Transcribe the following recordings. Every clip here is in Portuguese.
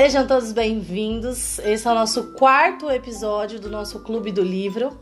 Sejam todos bem-vindos. Esse é o nosso quarto episódio do nosso Clube do Livro,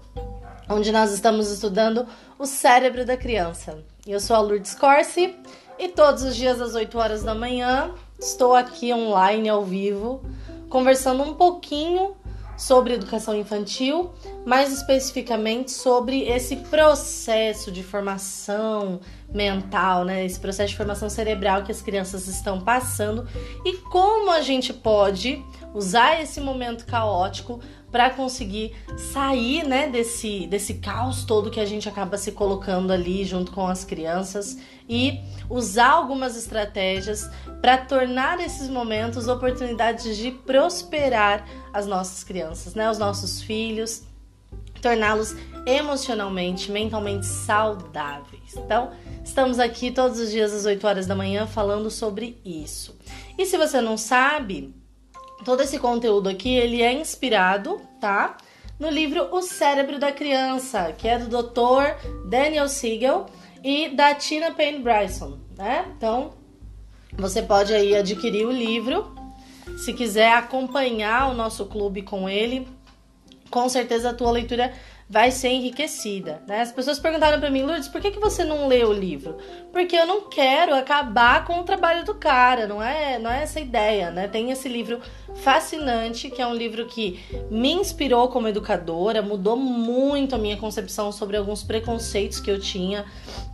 onde nós estamos estudando o cérebro da criança. Eu sou a Lourdes Corsi e todos os dias às 8 horas da manhã estou aqui online ao vivo, conversando um pouquinho sobre educação infantil, mais especificamente sobre esse processo de formação mental, né? Esse processo de formação cerebral que as crianças estão passando e como a gente pode usar esse momento caótico para conseguir sair, né, desse desse caos todo que a gente acaba se colocando ali junto com as crianças e usar algumas estratégias para tornar esses momentos oportunidades de prosperar as nossas crianças, né, os nossos filhos, torná-los emocionalmente, mentalmente saudáveis. Então, estamos aqui todos os dias às 8 horas da manhã falando sobre isso. E se você não sabe, todo esse conteúdo aqui, ele é inspirado, tá? No livro O Cérebro da Criança, que é do Dr. Daniel Siegel e da Tina Payne Bryson, né? Então, você pode aí adquirir o livro. Se quiser acompanhar o nosso clube com ele, com certeza a tua leitura vai ser enriquecida. Né? As pessoas perguntaram para mim, Lourdes, por que, que você não lê o livro? Porque eu não quero acabar com o trabalho do cara, não é, não é essa ideia, né? Tem esse livro fascinante, que é um livro que me inspirou como educadora, mudou muito a minha concepção sobre alguns preconceitos que eu tinha,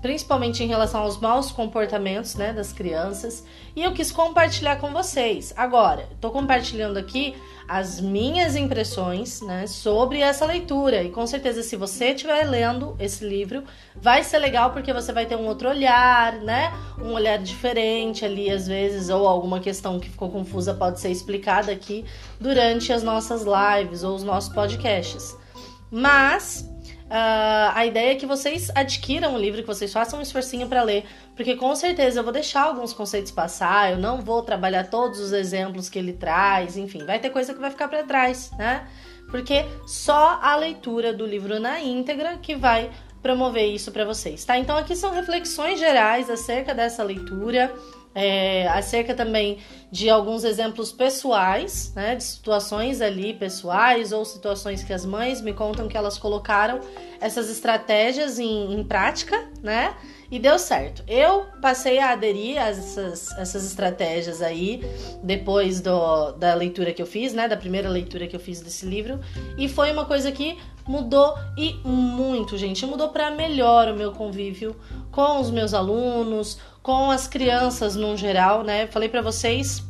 principalmente em relação aos maus comportamentos, né, das crianças, e eu quis compartilhar com vocês. Agora, estou compartilhando aqui as minhas impressões né, sobre essa leitura. E com certeza, se você estiver lendo esse livro, vai ser legal porque você vai ter um outro olhar, né? Um olhar diferente ali, às vezes, ou alguma questão que ficou confusa pode ser explicada aqui durante as nossas lives ou os nossos podcasts. Mas Uh, a ideia é que vocês adquiram o livro, que vocês façam um esforcinho para ler, porque com certeza eu vou deixar alguns conceitos passar, eu não vou trabalhar todos os exemplos que ele traz, enfim, vai ter coisa que vai ficar para trás, né? Porque só a leitura do livro na íntegra que vai promover isso para vocês, tá? Então aqui são reflexões gerais acerca dessa leitura é, acerca também de alguns exemplos pessoais, né, de situações ali pessoais ou situações que as mães me contam que elas colocaram essas estratégias em, em prática, né, e deu certo. Eu passei a aderir a essas, essas estratégias aí depois do, da leitura que eu fiz, né, da primeira leitura que eu fiz desse livro, e foi uma coisa que mudou e muito, gente, mudou para melhor o meu convívio com os meus alunos, com as crianças no geral, né? Falei para vocês,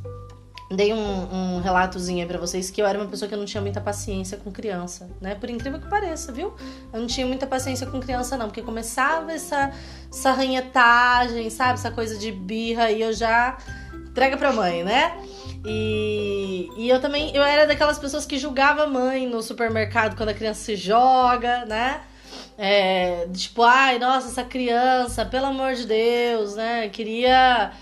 dei um, um relatozinho aí pra vocês que eu era uma pessoa que não tinha muita paciência com criança, né? Por incrível que pareça, viu? Eu não tinha muita paciência com criança, não, porque começava essa, essa ranhetagem, sabe? Essa coisa de birra e eu já entrega pra mãe, né? E, e eu também, eu era daquelas pessoas que julgava a mãe no supermercado quando a criança se joga, né? É, tipo, ai, nossa, essa criança, pelo amor de Deus, né? Queria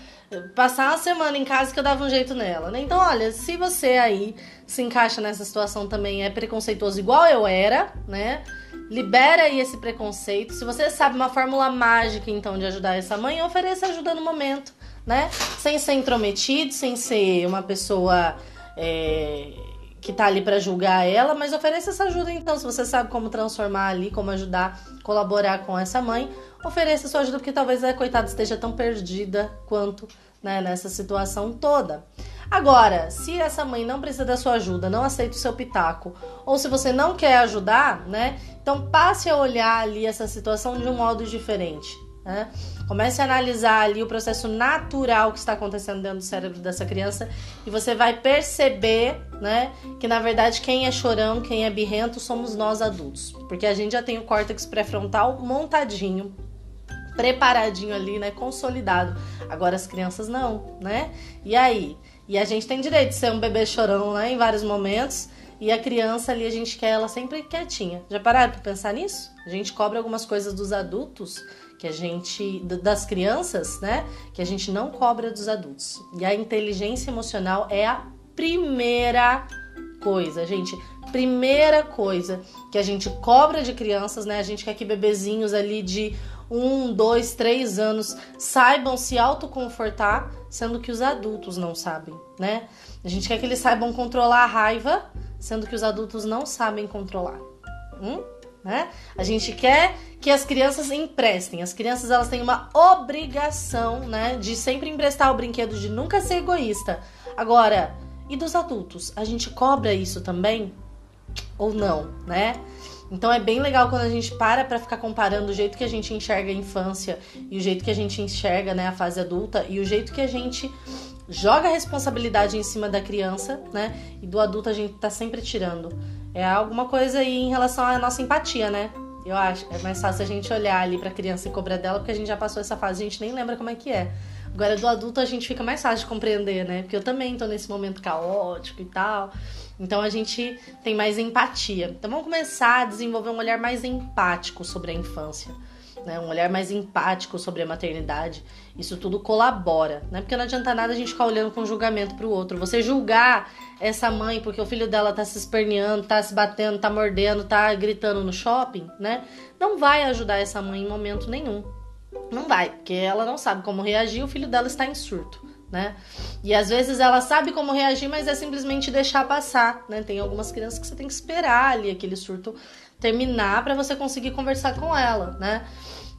passar uma semana em casa que eu dava um jeito nela, né? Então, olha, se você aí se encaixa nessa situação também, é preconceituoso igual eu era, né? Libera aí esse preconceito. Se você sabe uma fórmula mágica, então, de ajudar essa mãe, ofereça ajuda no momento, né? Sem ser intrometido, sem ser uma pessoa. É que tá ali para julgar ela, mas ofereça essa ajuda então, se você sabe como transformar ali, como ajudar, colaborar com essa mãe, ofereça sua ajuda porque talvez a coitada esteja tão perdida quanto, né, nessa situação toda. Agora, se essa mãe não precisa da sua ajuda, não aceita o seu pitaco, ou se você não quer ajudar, né? Então passe a olhar ali essa situação de um modo diferente. Né? Comece a analisar ali o processo natural que está acontecendo dentro do cérebro dessa criança e você vai perceber, né, que na verdade quem é chorão, quem é birrento somos nós adultos, porque a gente já tem o córtex pré-frontal montadinho, preparadinho ali, né, consolidado. Agora as crianças não, né? E aí? E a gente tem direito de ser um bebê chorão, né, em vários momentos. E a criança ali, a gente quer ela sempre quietinha. Já pararam para pensar nisso? A gente cobra algumas coisas dos adultos que a gente das crianças, né, que a gente não cobra dos adultos. E a inteligência emocional é a primeira coisa, gente. Primeira coisa que a gente cobra de crianças, né? A gente quer que bebezinhos ali de um, dois, três anos saibam se autoconfortar, sendo que os adultos não sabem, né? A gente quer que eles saibam controlar a raiva, sendo que os adultos não sabem controlar. Hum? Né? A gente quer que as crianças emprestem. As crianças elas têm uma obrigação, né, de sempre emprestar o brinquedo, de nunca ser egoísta. Agora, e dos adultos? A gente cobra isso também ou não, né? Então é bem legal quando a gente para para ficar comparando o jeito que a gente enxerga a infância e o jeito que a gente enxerga, né, a fase adulta e o jeito que a gente joga a responsabilidade em cima da criança, né? E do adulto a gente tá sempre tirando. É alguma coisa aí em relação à nossa empatia, né? Eu acho. É mais fácil a gente olhar ali pra criança e cobrar dela, porque a gente já passou essa fase, a gente nem lembra como é que é. Agora, do adulto, a gente fica mais fácil de compreender, né? Porque eu também tô nesse momento caótico e tal. Então, a gente tem mais empatia. Então, vamos começar a desenvolver um olhar mais empático sobre a infância né? Um olhar mais empático sobre a maternidade. Isso tudo colabora, né? Porque não adianta nada a gente ficar olhando com julgamento pro outro. Você julgar essa mãe porque o filho dela tá se esperneando, tá se batendo, tá mordendo, tá gritando no shopping, né? Não vai ajudar essa mãe em momento nenhum. Não vai, porque ela não sabe como reagir, o filho dela está em surto. Né? E às vezes ela sabe como reagir, mas é simplesmente deixar passar, né? Tem algumas crianças que você tem que esperar ali aquele surto terminar para você conseguir conversar com ela, né?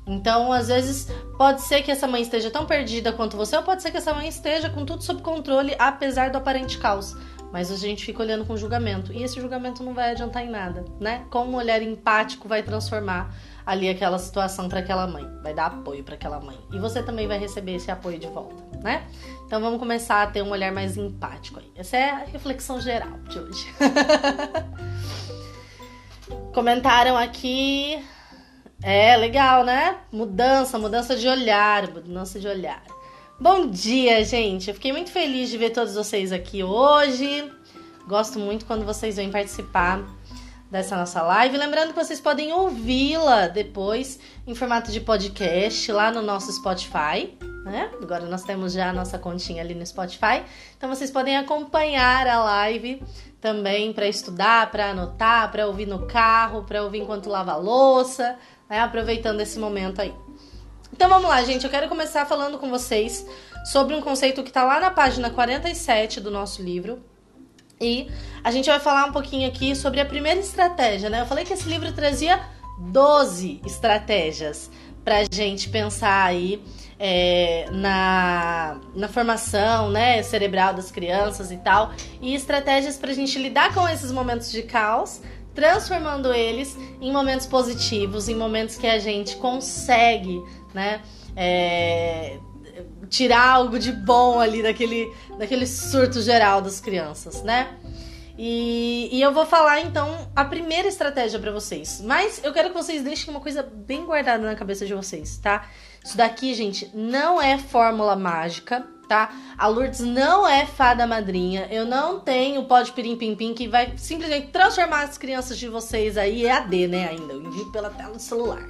Então, às vezes, pode ser que essa mãe esteja tão perdida quanto você, ou pode ser que essa mãe esteja com tudo sob controle, apesar do aparente caos. Mas a gente fica olhando com julgamento. E esse julgamento não vai adiantar em nada, né? Como um olhar empático vai transformar ali aquela situação para aquela mãe, vai dar apoio para aquela mãe. E você também vai receber esse apoio de volta, né? Então vamos começar a ter um olhar mais empático aí. Essa é a reflexão geral de hoje. Comentaram aqui. É legal, né? Mudança, mudança de olhar, mudança de olhar. Bom dia, gente. Eu fiquei muito feliz de ver todos vocês aqui hoje. Gosto muito quando vocês vêm participar dessa nossa live. Lembrando que vocês podem ouvi-la depois em formato de podcast lá no nosso Spotify. Né? Agora nós temos já a nossa continha ali no Spotify. Então vocês podem acompanhar a live também para estudar, para anotar, para ouvir no carro, para ouvir enquanto lava louça, né? aproveitando esse momento aí. Então vamos lá, gente. Eu quero começar falando com vocês sobre um conceito que está lá na página 47 do nosso livro. E a gente vai falar um pouquinho aqui sobre a primeira estratégia, né? Eu falei que esse livro trazia 12 estratégias para gente pensar aí é, na, na formação né, cerebral das crianças e tal, e estratégias para a gente lidar com esses momentos de caos, transformando eles em momentos positivos, em momentos que a gente consegue, né? É, tirar algo de bom ali daquele, daquele surto geral das crianças, né? E, e, eu vou falar então a primeira estratégia para vocês. Mas eu quero que vocês deixem uma coisa bem guardada na cabeça de vocês, tá? Isso daqui, gente, não é fórmula mágica, tá? A Lourdes não é fada madrinha. Eu não tenho pó de pirim pim pim que vai simplesmente transformar as crianças de vocês aí EAD, né? Ainda. Pela tela do celular.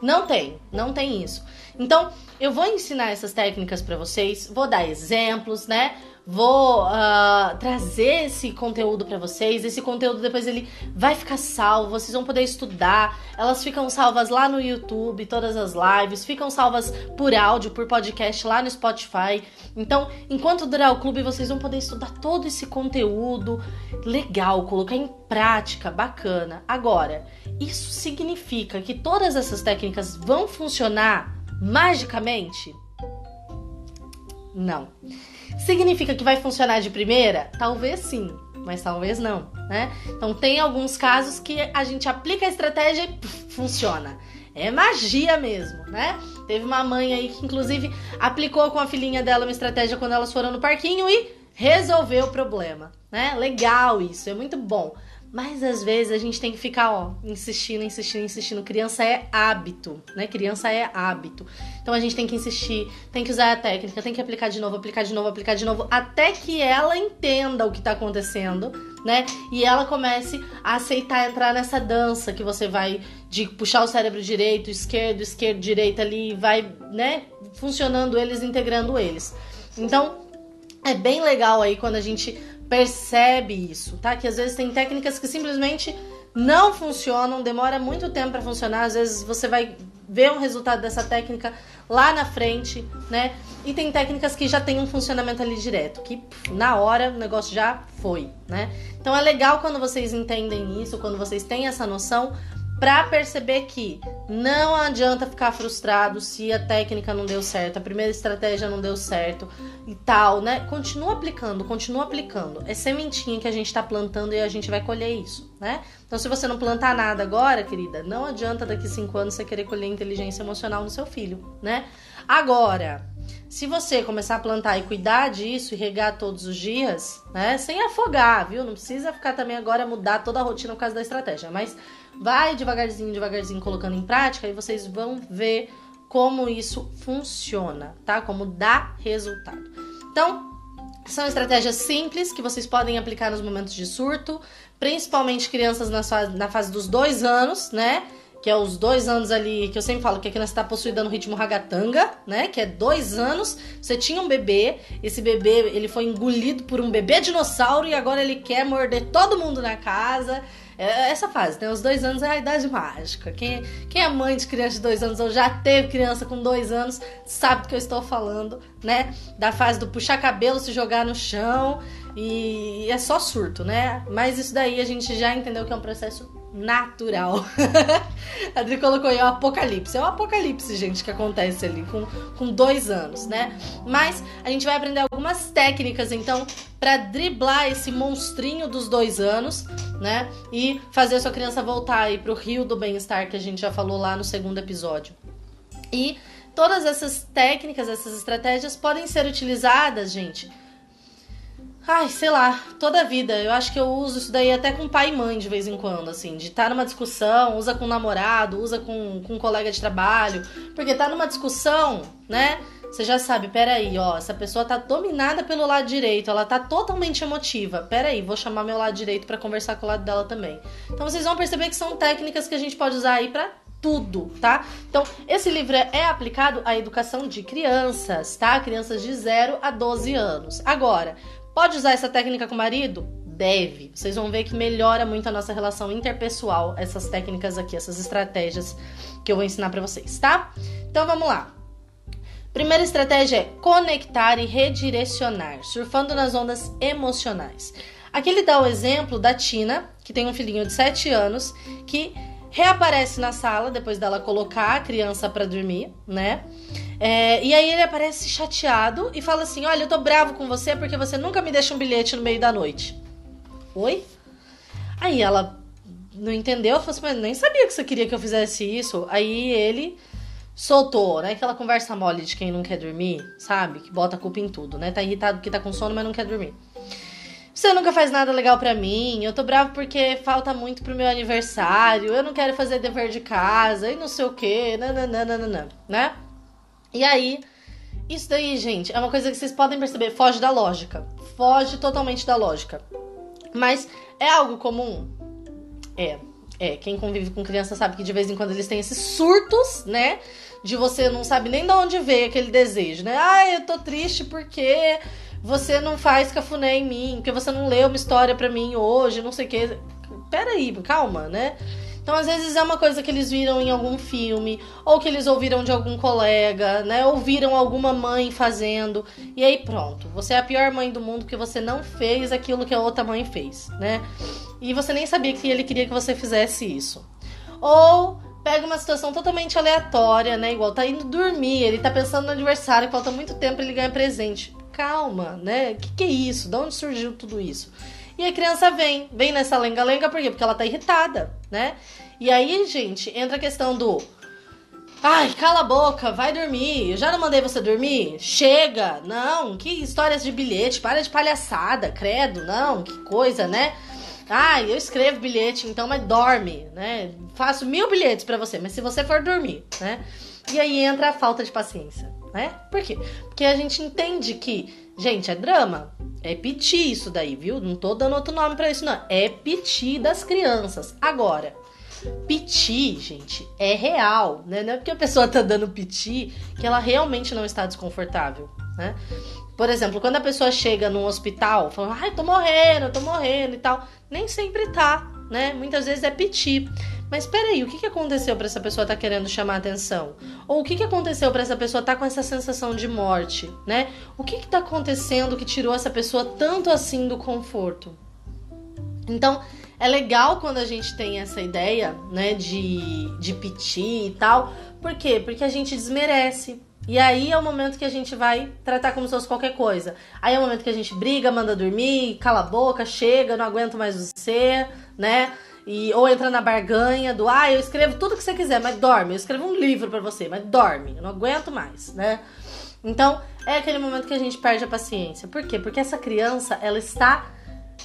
Não tem, não tem isso. Então, eu vou ensinar essas técnicas para vocês, vou dar exemplos, né? Vou uh, trazer esse conteúdo para vocês. Esse conteúdo depois ele vai ficar salvo, vocês vão poder estudar. Elas ficam salvas lá no YouTube, todas as lives, ficam salvas por áudio, por podcast lá no Spotify. Então, enquanto durar o clube, vocês vão poder estudar todo esse conteúdo legal, colocar em prática, bacana. Agora, isso significa que todas essas técnicas vão funcionar magicamente? Não. Significa que vai funcionar de primeira? Talvez sim, mas talvez não, né? Então tem alguns casos que a gente aplica a estratégia e puf, funciona. É magia mesmo, né? Teve uma mãe aí que inclusive aplicou com a filhinha dela uma estratégia quando elas foram no parquinho e resolveu o problema, né? Legal isso, é muito bom. Mas às vezes a gente tem que ficar, ó, insistindo, insistindo, insistindo. Criança é hábito, né? Criança é hábito. Então a gente tem que insistir, tem que usar a técnica, tem que aplicar de novo, aplicar de novo, aplicar de novo, até que ela entenda o que tá acontecendo, né? E ela comece a aceitar entrar nessa dança que você vai de puxar o cérebro direito, esquerdo, esquerdo, direito ali, vai, né? Funcionando eles, integrando eles. Então, é bem legal aí quando a gente percebe isso, tá? Que às vezes tem técnicas que simplesmente não funcionam, demora muito tempo para funcionar, às vezes você vai ver um resultado dessa técnica lá na frente, né? E tem técnicas que já tem um funcionamento ali direto, que na hora o negócio já foi, né? Então é legal quando vocês entendem isso, quando vocês têm essa noção, para perceber que não adianta ficar frustrado se a técnica não deu certo, a primeira estratégia não deu certo e tal, né? Continua aplicando, continua aplicando. É sementinha que a gente tá plantando e a gente vai colher isso, né? Então, se você não plantar nada agora, querida, não adianta daqui cinco anos você querer colher inteligência emocional no seu filho, né? Agora, se você começar a plantar e cuidar disso e regar todos os dias, né? Sem afogar, viu? Não precisa ficar também agora mudar toda a rotina por causa da estratégia, mas vai devagarzinho, devagarzinho colocando em prática e vocês vão ver como isso funciona, tá? Como dá resultado. Então, são estratégias simples que vocês podem aplicar nos momentos de surto, principalmente crianças na fase, na fase dos dois anos, né? Que é os dois anos ali, que eu sempre falo que a criança está possuída no ritmo ragatanga, né? Que é dois anos, você tinha um bebê, esse bebê ele foi engolido por um bebê dinossauro e agora ele quer morder todo mundo na casa. É essa fase, né? Os dois anos é a idade mágica. Quem, quem é mãe de criança de dois anos ou já teve criança com dois anos sabe do que eu estou falando, né? Da fase do puxar cabelo, se jogar no chão e é só surto, né? Mas isso daí a gente já entendeu que é um processo natural. a Adri colocou aí o apocalipse. É o apocalipse, gente, que acontece ali com, com dois anos, né? Mas a gente vai aprender algumas técnicas, então, para driblar esse monstrinho dos dois anos, né? E fazer a sua criança voltar aí pro rio do bem-estar que a gente já falou lá no segundo episódio. E todas essas técnicas, essas estratégias podem ser utilizadas, gente, Ai, sei lá, toda a vida. Eu acho que eu uso isso daí até com pai e mãe de vez em quando, assim. De estar tá numa discussão, usa com namorado, usa com, com um colega de trabalho. Porque tá numa discussão, né? Você já sabe, peraí, ó, essa pessoa tá dominada pelo lado direito, ela tá totalmente emotiva. Peraí, vou chamar meu lado direito para conversar com o lado dela também. Então vocês vão perceber que são técnicas que a gente pode usar aí pra tudo, tá? Então, esse livro é aplicado à educação de crianças, tá? Crianças de 0 a 12 anos. Agora, Pode usar essa técnica com o marido? Deve. Vocês vão ver que melhora muito a nossa relação interpessoal, essas técnicas aqui, essas estratégias que eu vou ensinar para vocês, tá? Então vamos lá. Primeira estratégia é conectar e redirecionar, surfando nas ondas emocionais. Aqui ele dá o exemplo da Tina, que tem um filhinho de 7 anos, que reaparece na sala depois dela colocar a criança para dormir, né? É, e aí ele aparece chateado e fala assim: Olha, eu tô bravo com você porque você nunca me deixa um bilhete no meio da noite. Oi? Aí ela não entendeu, falou assim: Mas nem sabia que você queria que eu fizesse isso. Aí ele soltou, né? Aquela conversa mole de quem não quer dormir, sabe? Que bota a culpa em tudo, né? Tá irritado porque tá com sono, mas não quer dormir. Você nunca faz nada legal para mim. Eu tô bravo porque falta muito pro meu aniversário. Eu não quero fazer dever de casa e não sei o quê. Nananana, né? E aí, isso daí, gente, é uma coisa que vocês podem perceber, foge da lógica. Foge totalmente da lógica. Mas é algo comum? É. É, quem convive com criança sabe que de vez em quando eles têm esses surtos, né? De você não sabe nem de onde veio aquele desejo, né? Ah, eu tô triste porque você não faz cafuné em mim, porque você não leu uma história para mim hoje, não sei o quê. Peraí, calma, né? Então, às vezes é uma coisa que eles viram em algum filme, ou que eles ouviram de algum colega, né? Ouviram alguma mãe fazendo. E aí pronto, você é a pior mãe do mundo porque você não fez aquilo que a outra mãe fez, né? E você nem sabia que ele queria que você fizesse isso. Ou pega uma situação totalmente aleatória, né? Igual tá indo dormir, ele tá pensando no aniversário, falta muito tempo ele ganha presente. Calma, né? O que, que é isso? De onde surgiu tudo isso? E a criança vem, vem nessa lenga-lenga, por quê? Porque ela tá irritada, né? E aí, gente, entra a questão do. Ai, cala a boca, vai dormir. Eu já não mandei você dormir? Chega! Não, que histórias de bilhete, para de palhaçada, credo, não, que coisa, né? Ai, eu escrevo bilhete, então, mas dorme, né? Faço mil bilhetes para você, mas se você for dormir, né? E aí entra a falta de paciência, né? Por quê? Porque a gente entende que, gente, é drama. É piti isso daí, viu? Não tô dando outro nome para isso, não. É piti das crianças. Agora, piti, gente, é real, né? Não é porque a pessoa tá dando piti que ela realmente não está desconfortável, né? Por exemplo, quando a pessoa chega num hospital falando, ai, tô morrendo, tô morrendo e tal, nem sempre tá, né? Muitas vezes é piti. Mas peraí, o que, que aconteceu para essa pessoa estar tá querendo chamar atenção? Ou o que, que aconteceu para essa pessoa estar tá com essa sensação de morte, né? O que está acontecendo que tirou essa pessoa tanto assim do conforto? Então, é legal quando a gente tem essa ideia, né, de, de piti e tal. Por quê? Porque a gente desmerece. E aí é o momento que a gente vai tratar como se fosse qualquer coisa. Aí é o momento que a gente briga, manda dormir, cala a boca, chega, não aguento mais você, né? E, ou entra na barganha do, ah, eu escrevo tudo que você quiser, mas dorme. Eu escrevo um livro para você, mas dorme. Eu não aguento mais, né? Então, é aquele momento que a gente perde a paciência. Por quê? Porque essa criança, ela está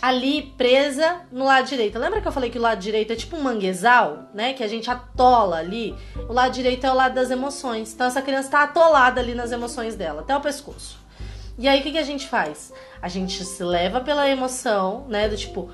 ali presa no lado direito. Lembra que eu falei que o lado direito é tipo um manguezal, né? Que a gente atola ali. O lado direito é o lado das emoções. Então, essa criança está atolada ali nas emoções dela, até o pescoço. E aí, o que, que a gente faz? A gente se leva pela emoção, né? Do tipo,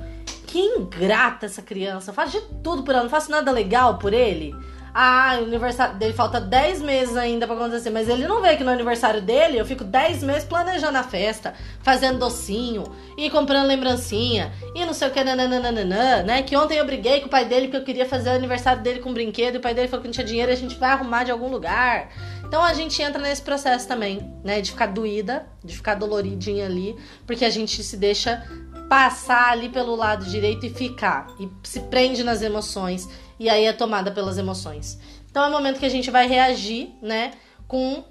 que ingrata essa criança. Faz de tudo por ela, não faço nada legal por ele. Ah, o aniversário dele falta 10 meses ainda para acontecer, mas ele não vê que no aniversário dele eu fico 10 meses planejando a festa, fazendo docinho e comprando lembrancinha e não sei o que, nananana, né? Que ontem eu briguei com o pai dele porque eu queria fazer o aniversário dele com um brinquedo e o pai dele falou que não tinha dinheiro e a gente vai arrumar de algum lugar. Então a gente entra nesse processo também, né? De ficar doída, de ficar doloridinha ali, porque a gente se deixa passar ali pelo lado direito e ficar. E se prende nas emoções. E aí é tomada pelas emoções. Então é o momento que a gente vai reagir, né? Com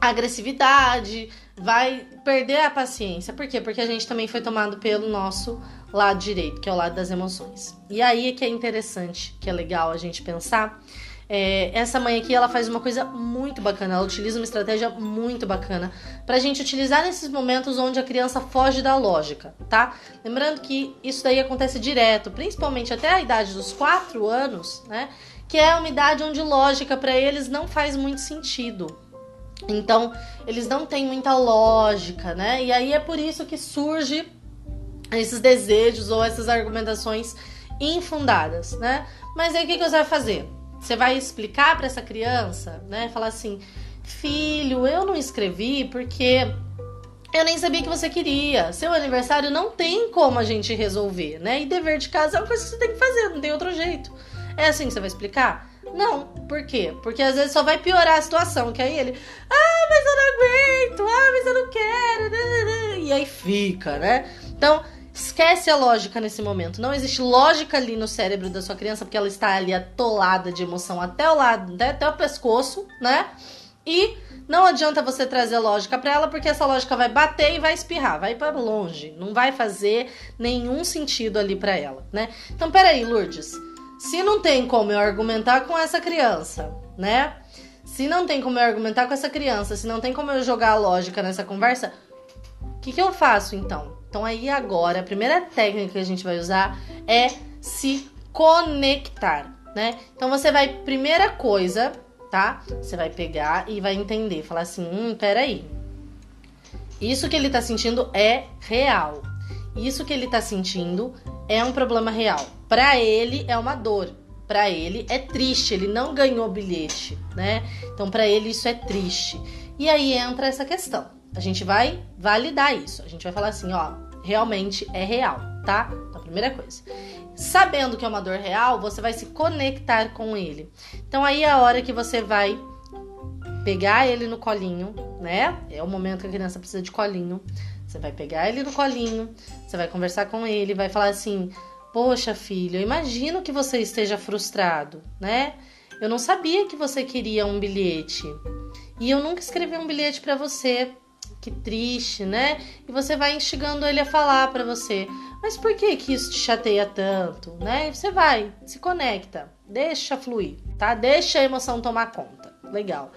agressividade, vai perder a paciência. Por quê? Porque a gente também foi tomado pelo nosso lado direito, que é o lado das emoções. E aí é que é interessante, que é legal a gente pensar é, essa mãe aqui, ela faz uma coisa muito bacana, ela utiliza uma estratégia muito bacana pra gente utilizar nesses momentos onde a criança foge da lógica, tá? Lembrando que isso daí acontece direto, principalmente até a idade dos 4 anos, né? Que é uma idade onde lógica para eles não faz muito sentido. Então, eles não têm muita lógica, né? E aí é por isso que surge esses desejos ou essas argumentações infundadas, né? Mas aí o que, que você vai fazer? Você vai explicar para essa criança, né? Falar assim: filho, eu não escrevi porque eu nem sabia que você queria. Seu aniversário não tem como a gente resolver, né? E dever de casa é uma coisa que você tem que fazer, não tem outro jeito. É assim que você vai explicar? Não. Por quê? Porque às vezes só vai piorar a situação. Que aí ele, ah, mas eu não aguento, ah, mas eu não quero. E aí fica, né? Então, Esquece a lógica nesse momento. Não existe lógica ali no cérebro da sua criança, porque ela está ali atolada de emoção até o lado, até o pescoço, né? E não adianta você trazer lógica para ela, porque essa lógica vai bater e vai espirrar, vai para longe, não vai fazer nenhum sentido ali para ela, né? Então, peraí, Lourdes, se não tem como eu argumentar com essa criança, né? Se não tem como eu argumentar com essa criança, se não tem como eu jogar a lógica nessa conversa, o que, que eu faço então? Então aí agora, a primeira técnica que a gente vai usar é se conectar, né? Então você vai, primeira coisa, tá? Você vai pegar e vai entender, falar assim, hum, peraí. Isso que ele tá sentindo é real. Isso que ele tá sentindo é um problema real. Para ele é uma dor. Para ele é triste, ele não ganhou bilhete, né? Então para ele isso é triste. E aí entra essa questão. A gente vai validar isso. A gente vai falar assim, ó, realmente é real, tá? Então, a primeira coisa. Sabendo que é uma dor real, você vai se conectar com ele. Então aí é a hora que você vai pegar ele no colinho, né? É o momento que a criança precisa de colinho. Você vai pegar ele no colinho, você vai conversar com ele, vai falar assim: "Poxa, filho, eu imagino que você esteja frustrado, né? Eu não sabia que você queria um bilhete. E eu nunca escrevi um bilhete para você que triste, né? E você vai instigando ele a falar para você, mas por que que isso te chateia tanto, né? E você vai, se conecta, deixa fluir, tá? Deixa a emoção tomar conta. Legal.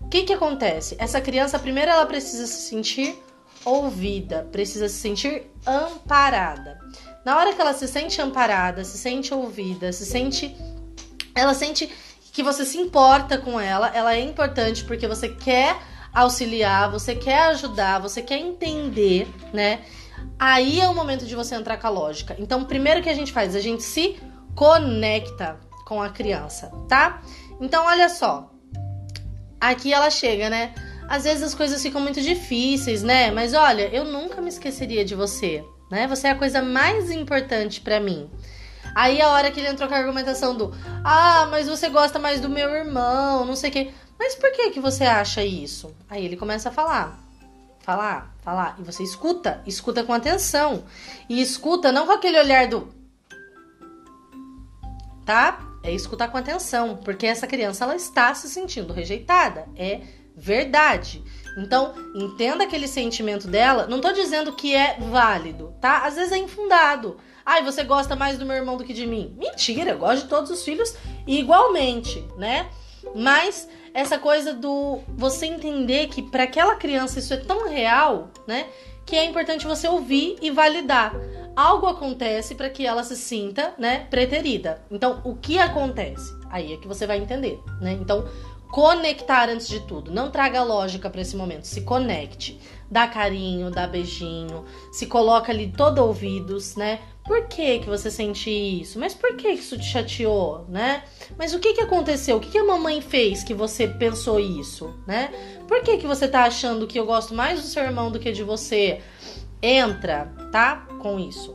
O que que acontece? Essa criança, primeiro, ela precisa se sentir ouvida, precisa se sentir amparada. Na hora que ela se sente amparada, se sente ouvida, se sente. Ela sente que você se importa com ela, ela é importante porque você quer auxiliar, você quer ajudar, você quer entender, né? Aí é o momento de você entrar com a lógica. Então, primeiro que a gente faz, a gente se conecta com a criança, tá? Então, olha só. Aqui ela chega, né? Às vezes as coisas ficam muito difíceis, né? Mas olha, eu nunca me esqueceria de você, né? Você é a coisa mais importante para mim. Aí a hora que ele entrou com a argumentação do Ah, mas você gosta mais do meu irmão, não sei o quê. Mas por que que você acha isso? Aí ele começa a falar. Falar, falar. E você escuta, escuta com atenção. E escuta não com aquele olhar do. Tá? É escutar com atenção, porque essa criança ela está se sentindo rejeitada. É verdade. Então, entenda aquele sentimento dela. Não tô dizendo que é válido, tá? Às vezes é infundado. Ai, você gosta mais do meu irmão do que de mim. Mentira, eu gosto de todos os filhos igualmente, né? Mas essa coisa do você entender que para aquela criança isso é tão real, né? Que é importante você ouvir e validar. Algo acontece para que ela se sinta, né, preterida. Então, o que acontece? Aí é que você vai entender, né? Então, conectar antes de tudo. Não traga lógica para esse momento, se conecte. Dá carinho, dá beijinho, se coloca ali todo ouvidos, né? Por que que você sente isso? Mas por que isso te chateou, né? Mas o que que aconteceu? O que que a mamãe fez que você pensou isso, né? Por que que você tá achando que eu gosto mais do seu irmão do que de você? Entra, tá? Com isso.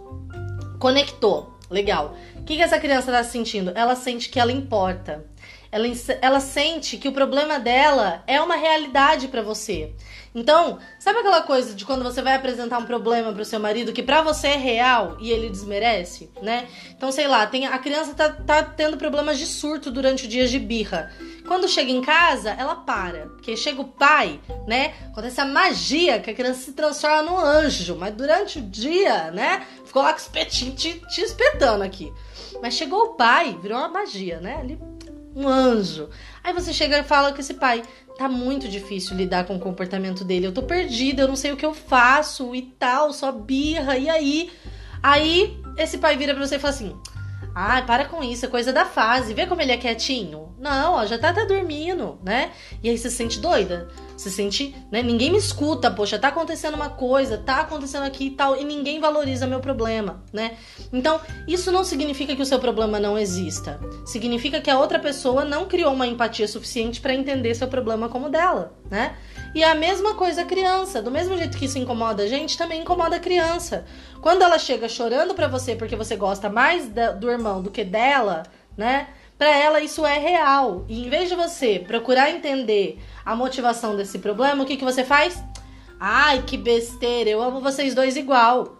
Conectou. Legal. O que que essa criança tá sentindo? Ela sente que ela importa ela, ela sente que o problema dela é uma realidade para você. Então, sabe aquela coisa de quando você vai apresentar um problema pro seu marido que para você é real e ele desmerece, né? Então, sei lá, tem, a criança tá, tá tendo problemas de surto durante o dia de birra. Quando chega em casa, ela para. Porque chega o pai, né? Acontece a magia que a criança se transforma num anjo. Mas durante o dia, né? Ficou lá com os petinhos te, te espetando aqui. Mas chegou o pai, virou uma magia, né? Ali um anjo. Aí você chega e fala com esse pai: tá muito difícil lidar com o comportamento dele, eu tô perdida, eu não sei o que eu faço e tal, só birra, e aí? Aí esse pai vira pra você e fala assim: Ai, para com isso, é coisa da fase. Vê como ele é quietinho. Não, ó, já tá, tá dormindo, né? E aí você se sente doida. Se sente, né? Ninguém me escuta, poxa, tá acontecendo uma coisa, tá acontecendo aqui e tal, e ninguém valoriza meu problema, né? Então, isso não significa que o seu problema não exista. Significa que a outra pessoa não criou uma empatia suficiente para entender seu problema como dela, né? E a mesma coisa a criança, do mesmo jeito que isso incomoda a gente, também incomoda a criança. Quando ela chega chorando para você porque você gosta mais do irmão do que dela, né? Para ela isso é real. E em vez de você procurar entender a motivação desse problema, o que que você faz? Ai, que besteira, eu amo vocês dois igual,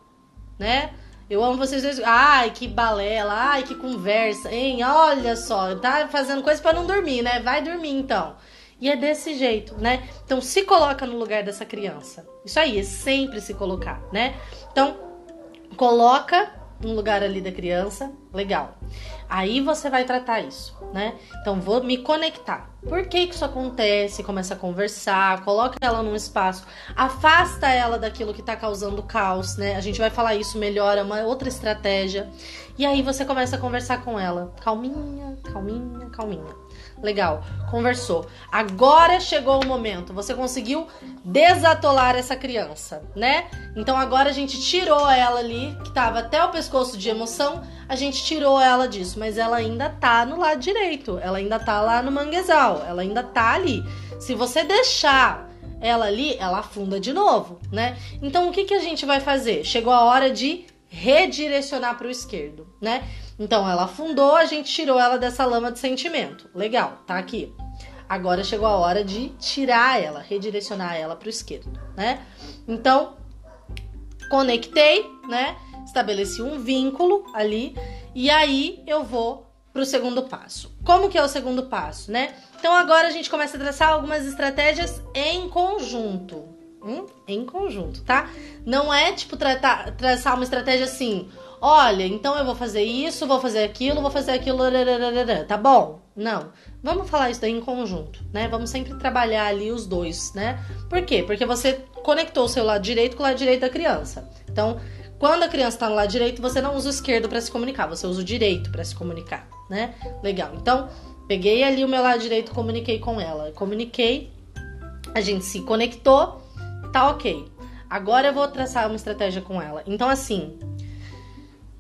né? Eu amo vocês dois. Ai, que balela, ai, que conversa, hein? Olha só, tá fazendo coisa para não dormir, né? Vai dormir então. E é desse jeito, né? Então se coloca no lugar dessa criança. Isso aí, é sempre se colocar, né? Então, coloca no lugar ali da criança, legal. Aí você vai tratar isso, né? Então vou me conectar. Por que, que isso acontece? Começa a conversar, coloca ela num espaço, afasta ela daquilo que tá causando caos, né? A gente vai falar isso melhor, é uma outra estratégia. E aí você começa a conversar com ela, calminha, calminha, calminha. Legal, conversou. Agora chegou o momento. Você conseguiu desatolar essa criança, né? Então agora a gente tirou ela ali, que tava até o pescoço de emoção, a gente tirou ela disso, mas ela ainda tá no lado direito. Ela ainda tá lá no manguezal, ela ainda tá ali. Se você deixar ela ali, ela afunda de novo, né? Então o que que a gente vai fazer? Chegou a hora de redirecionar para o esquerdo, né? Então ela afundou, a gente tirou ela dessa lama de sentimento. Legal, tá aqui. Agora chegou a hora de tirar ela, redirecionar ela para o esquerdo, né? Então, conectei, né? Estabeleci um vínculo ali e aí eu vou para o segundo passo. Como que é o segundo passo, né? Então agora a gente começa a traçar algumas estratégias em conjunto. Hum? Em conjunto, tá? Não é tipo tratar, traçar uma estratégia assim, olha, então eu vou fazer isso, vou fazer aquilo, vou fazer aquilo, tá bom? Não. Vamos falar isso daí em conjunto, né? Vamos sempre trabalhar ali os dois, né? Por quê? Porque você conectou o seu lado direito com o lado direito da criança. Então, quando a criança tá no lado direito, você não usa o esquerdo para se comunicar, você usa o direito para se comunicar, né? Legal. Então, peguei ali o meu lado direito, comuniquei com ela. Comuniquei, a gente se conectou, tá ok. Agora eu vou traçar uma estratégia com ela. Então, assim,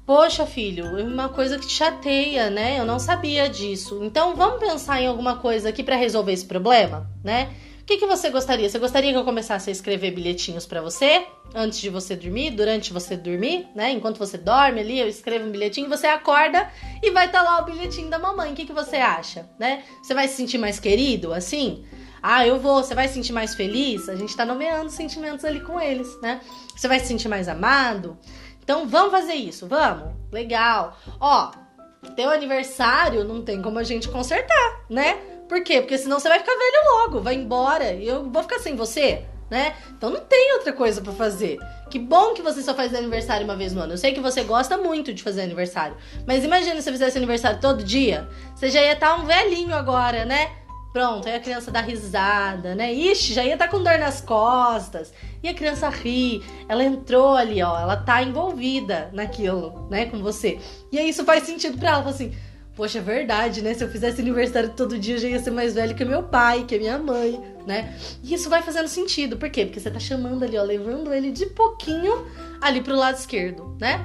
Poxa, filho, uma coisa que te chateia, né? Eu não sabia disso. Então, vamos pensar em alguma coisa aqui para resolver esse problema, né? O que, que você gostaria? Você gostaria que eu começasse a escrever bilhetinhos para você antes de você dormir, durante você dormir, né? Enquanto você dorme ali, eu escrevo um bilhetinho, você acorda e vai estar tá lá o bilhetinho da mamãe. O que, que você acha, né? Você vai se sentir mais querido assim? Ah, eu vou, você vai se sentir mais feliz? A gente tá nomeando sentimentos ali com eles, né? Você vai se sentir mais amado? Então vamos fazer isso, vamos? Legal. Ó, teu aniversário não tem como a gente consertar, né? Por quê? Porque senão você vai ficar velho logo, vai embora e eu vou ficar sem você, né? Então não tem outra coisa para fazer. Que bom que você só faz aniversário uma vez no ano. Eu sei que você gosta muito de fazer aniversário, mas imagina se você fizesse aniversário todo dia, você já ia estar tá um velhinho agora, né? Pronto, aí a criança dá risada, né? Ixi, já ia estar tá com dor nas costas. E a criança ri. Ela entrou ali, ó. Ela tá envolvida naquilo, né? Com você. E aí isso faz sentido pra ela. Assim: Poxa, é verdade, né? Se eu fizesse aniversário todo dia, eu já ia ser mais velho que meu pai, que minha mãe, né? E isso vai fazendo sentido. Por quê? Porque você tá chamando ali, ó, levando ele de pouquinho ali pro lado esquerdo, né?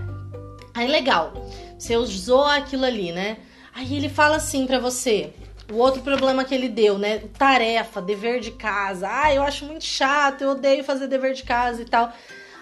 Aí legal. Você usou aquilo ali, né? Aí ele fala assim para você: o outro problema que ele deu, né? Tarefa, dever de casa. Ah, eu acho muito chato, eu odeio fazer dever de casa e tal.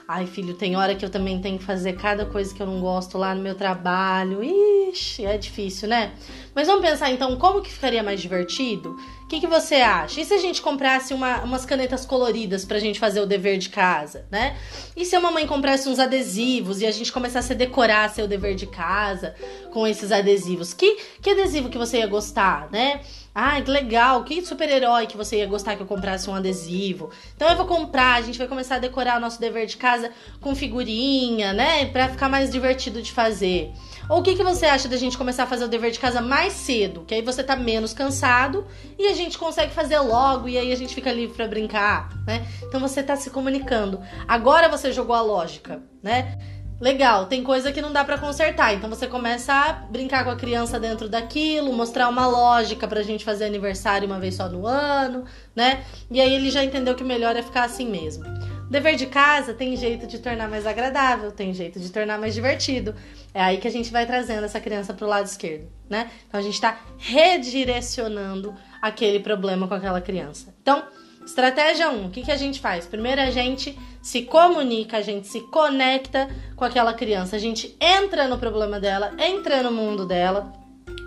Ai, filho, tem hora que eu também tenho que fazer cada coisa que eu não gosto lá no meu trabalho. Ixi, é difícil, né? Mas vamos pensar então como que ficaria mais divertido? O que, que você acha? E se a gente comprasse uma, umas canetas coloridas pra gente fazer o dever de casa, né? E se a mamãe comprasse uns adesivos e a gente começasse a decorar seu dever de casa com esses adesivos? Que, que adesivo que você ia gostar, né? Ai, que legal, que super-herói que você ia gostar que eu comprasse um adesivo. Então eu vou comprar, a gente vai começar a decorar o nosso dever de casa com figurinha, né? Pra ficar mais divertido de fazer. Ou o que, que você acha da gente começar a fazer o dever de casa mais cedo? Que aí você tá menos cansado e a gente consegue fazer logo e aí a gente fica livre para brincar, né? Então você tá se comunicando. Agora você jogou a lógica, né? Legal, tem coisa que não dá para consertar. Então você começa a brincar com a criança dentro daquilo, mostrar uma lógica pra gente fazer aniversário uma vez só no ano, né? E aí ele já entendeu que o melhor é ficar assim mesmo. Dever de casa tem jeito de tornar mais agradável, tem jeito de tornar mais divertido. É aí que a gente vai trazendo essa criança pro lado esquerdo, né? Então a gente tá redirecionando aquele problema com aquela criança. Então, Estratégia 1, o que, que a gente faz? Primeiro a gente se comunica, a gente se conecta com aquela criança, a gente entra no problema dela, entra no mundo dela,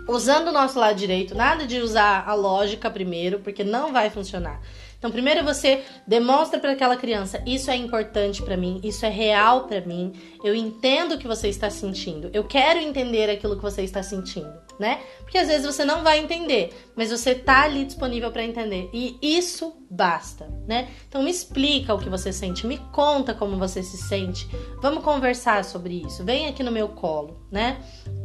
usando o nosso lado direito, nada de usar a lógica primeiro, porque não vai funcionar. Então, primeiro você demonstra para aquela criança: isso é importante para mim, isso é real para mim, eu entendo o que você está sentindo, eu quero entender aquilo que você está sentindo, né? Porque às vezes você não vai entender, mas você tá ali disponível para entender e isso basta, né? Então, me explica o que você sente, me conta como você se sente, vamos conversar sobre isso, vem aqui no meu colo, né?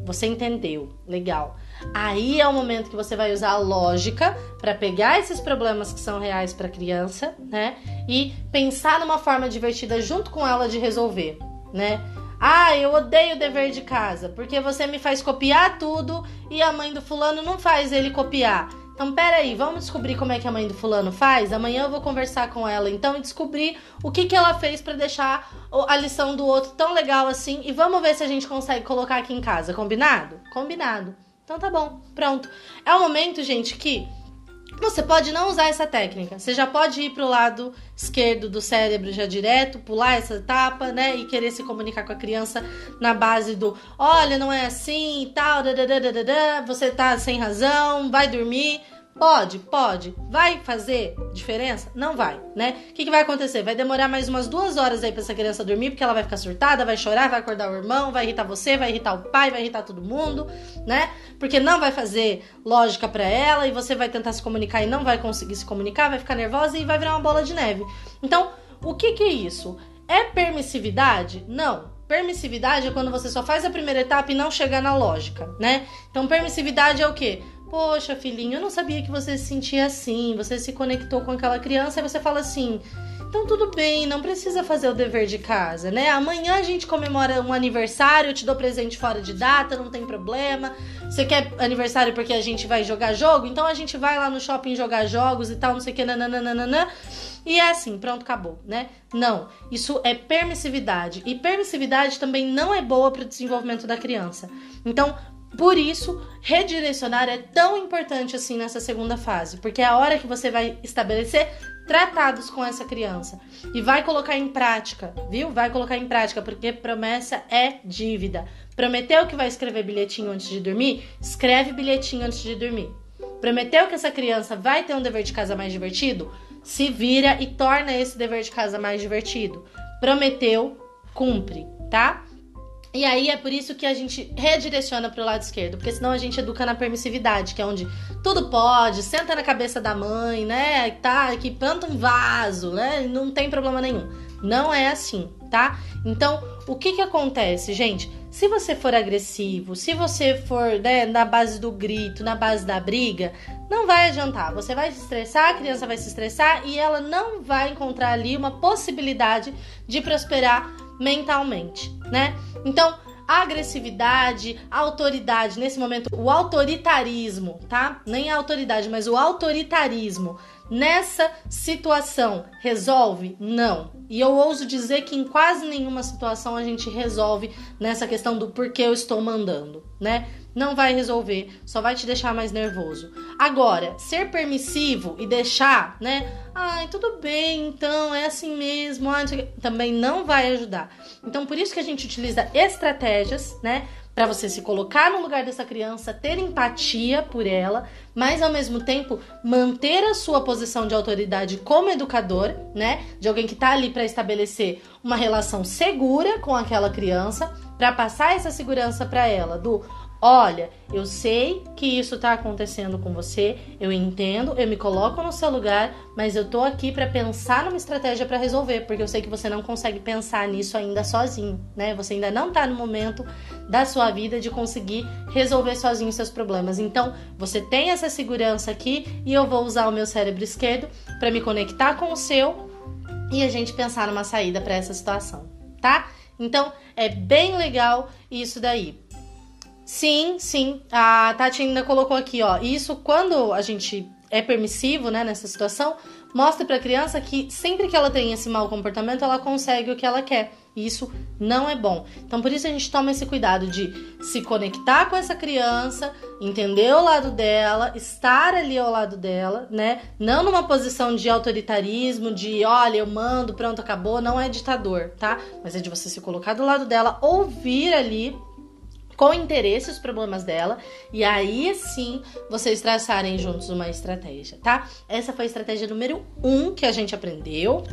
Você entendeu, legal. Aí é o momento que você vai usar a lógica para pegar esses problemas que são reais para a criança, né? E pensar numa forma divertida junto com ela de resolver, né? Ah, eu odeio o dever de casa, porque você me faz copiar tudo e a mãe do fulano não faz ele copiar. Então, peraí, vamos descobrir como é que a mãe do fulano faz? Amanhã eu vou conversar com ela, então, e descobrir o que, que ela fez para deixar a lição do outro tão legal assim. E vamos ver se a gente consegue colocar aqui em casa, combinado? Combinado. Então tá bom, pronto. É o momento, gente, que você pode não usar essa técnica. Você já pode ir pro lado esquerdo do cérebro já direto, pular essa etapa, né? E querer se comunicar com a criança na base do olha, não é assim e tal, você tá sem razão, vai dormir. Pode, pode. Vai fazer diferença? Não vai, né? O que, que vai acontecer? Vai demorar mais umas duas horas aí pra essa criança dormir, porque ela vai ficar surtada, vai chorar, vai acordar o irmão, vai irritar você, vai irritar o pai, vai irritar todo mundo, né? Porque não vai fazer lógica para ela e você vai tentar se comunicar e não vai conseguir se comunicar, vai ficar nervosa e vai virar uma bola de neve. Então, o que, que é isso? É permissividade? Não. Permissividade é quando você só faz a primeira etapa e não chega na lógica, né? Então, permissividade é o quê? Poxa, filhinho, eu não sabia que você se sentia assim. Você se conectou com aquela criança e você fala assim: então tudo bem, não precisa fazer o dever de casa, né? Amanhã a gente comemora um aniversário, eu te dou presente fora de data, não tem problema. Você quer aniversário porque a gente vai jogar jogo? Então a gente vai lá no shopping jogar jogos e tal, não sei o que, nananana. E é assim, pronto, acabou, né? Não, isso é permissividade. E permissividade também não é boa para o desenvolvimento da criança. Então, por isso, redirecionar é tão importante assim nessa segunda fase, porque é a hora que você vai estabelecer tratados com essa criança e vai colocar em prática, viu? Vai colocar em prática, porque promessa é dívida. Prometeu que vai escrever bilhetinho antes de dormir? Escreve bilhetinho antes de dormir. Prometeu que essa criança vai ter um dever de casa mais divertido? Se vira e torna esse dever de casa mais divertido. Prometeu, cumpre, tá? E aí é por isso que a gente redireciona para o lado esquerdo, porque senão a gente educa na permissividade, que é onde tudo pode, senta na cabeça da mãe, né? Tá, que planta um vaso, né? Não tem problema nenhum. Não é assim, tá? Então, o que que acontece, gente? Se você for agressivo, se você for né, na base do grito, na base da briga, não vai adiantar. Você vai se estressar, a criança vai se estressar e ela não vai encontrar ali uma possibilidade de prosperar mentalmente, né? Então, a agressividade, a autoridade, nesse momento, o autoritarismo, tá? Nem a autoridade, mas o autoritarismo nessa situação resolve? Não. E eu ouso dizer que em quase nenhuma situação a gente resolve nessa questão do porquê eu estou mandando, né? Não vai resolver, só vai te deixar mais nervoso. Agora, ser permissivo e deixar, né? Ai, tudo bem, então é assim mesmo, também não vai ajudar. Então, por isso que a gente utiliza estratégias, né? Para você se colocar no lugar dessa criança, ter empatia por ela, mas ao mesmo tempo manter a sua posição de autoridade como educador, né? De alguém que tá ali para estabelecer uma relação segura com aquela criança, para passar essa segurança para ela do Olha, eu sei que isso tá acontecendo com você, eu entendo, eu me coloco no seu lugar, mas eu tô aqui para pensar numa estratégia para resolver, porque eu sei que você não consegue pensar nisso ainda sozinho, né? Você ainda não tá no momento da sua vida de conseguir resolver sozinho seus problemas. Então, você tem essa segurança aqui e eu vou usar o meu cérebro esquerdo para me conectar com o seu e a gente pensar numa saída para essa situação, tá? Então, é bem legal isso daí. Sim, sim. A Tati ainda colocou aqui, ó. Isso quando a gente é permissivo, né, nessa situação, mostra para a criança que sempre que ela tem esse mau comportamento, ela consegue o que ela quer. E isso não é bom. Então, por isso a gente toma esse cuidado de se conectar com essa criança, entender o lado dela, estar ali ao lado dela, né? Não numa posição de autoritarismo, de olha, eu mando, pronto, acabou. Não é ditador, tá? Mas é de você se colocar do lado dela, ouvir ali com interesse os problemas dela e aí sim vocês traçarem juntos uma estratégia, tá? Essa foi a estratégia número um que a gente aprendeu.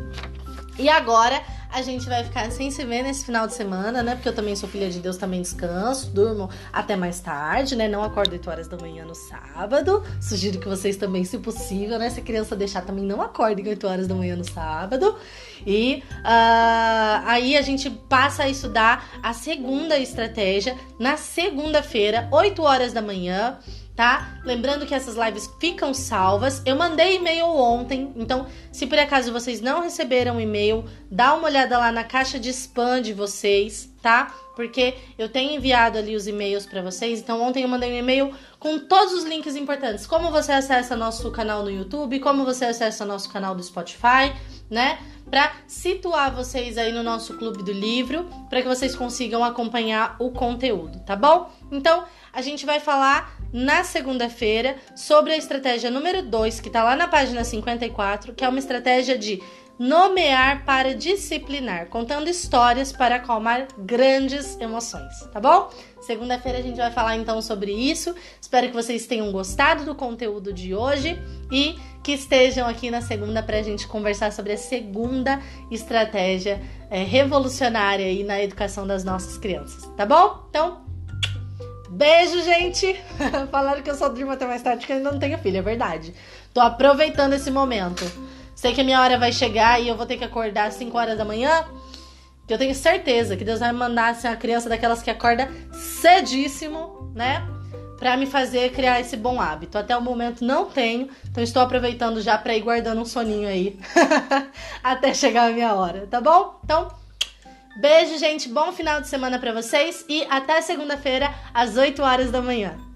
E agora a gente vai ficar sem se ver nesse final de semana, né? Porque eu também sou filha de Deus, também descanso, durmo até mais tarde, né? Não acordo 8 horas da manhã no sábado. Sugiro que vocês também, se possível, né? Se a criança deixar, também não acordem 8 horas da manhã no sábado. E uh, aí a gente passa a estudar a segunda estratégia na segunda-feira, 8 horas da manhã tá? Lembrando que essas lives ficam salvas. Eu mandei e-mail ontem, então se por acaso vocês não receberam e-mail, dá uma olhada lá na caixa de spam de vocês, tá? Porque eu tenho enviado ali os e-mails para vocês. Então ontem eu mandei um e-mail com todos os links importantes. Como você acessa nosso canal no YouTube, como você acessa nosso canal do Spotify, né? Para situar vocês aí no nosso clube do livro, para que vocês consigam acompanhar o conteúdo, tá bom? Então, a gente vai falar na segunda-feira sobre a estratégia número 2, que está lá na página 54, que é uma estratégia de nomear para disciplinar, contando histórias para acalmar grandes emoções, tá bom? Segunda-feira a gente vai falar então sobre isso. Espero que vocês tenham gostado do conteúdo de hoje e que estejam aqui na segunda para a gente conversar sobre a segunda estratégia é, revolucionária aí na educação das nossas crianças, tá bom? Então, Beijo, gente! Falaram que eu só durmo até mais tarde porque ainda não tenho filho, é verdade. Tô aproveitando esse momento. Sei que a minha hora vai chegar e eu vou ter que acordar às 5 horas da manhã. Que eu tenho certeza que Deus vai mandar assim, a criança daquelas que acorda cedíssimo, né? Pra me fazer criar esse bom hábito. Até o momento não tenho, então estou aproveitando já pra ir guardando um soninho aí. até chegar a minha hora, tá bom? Então. Beijo, gente. Bom final de semana para vocês e até segunda-feira às 8 horas da manhã.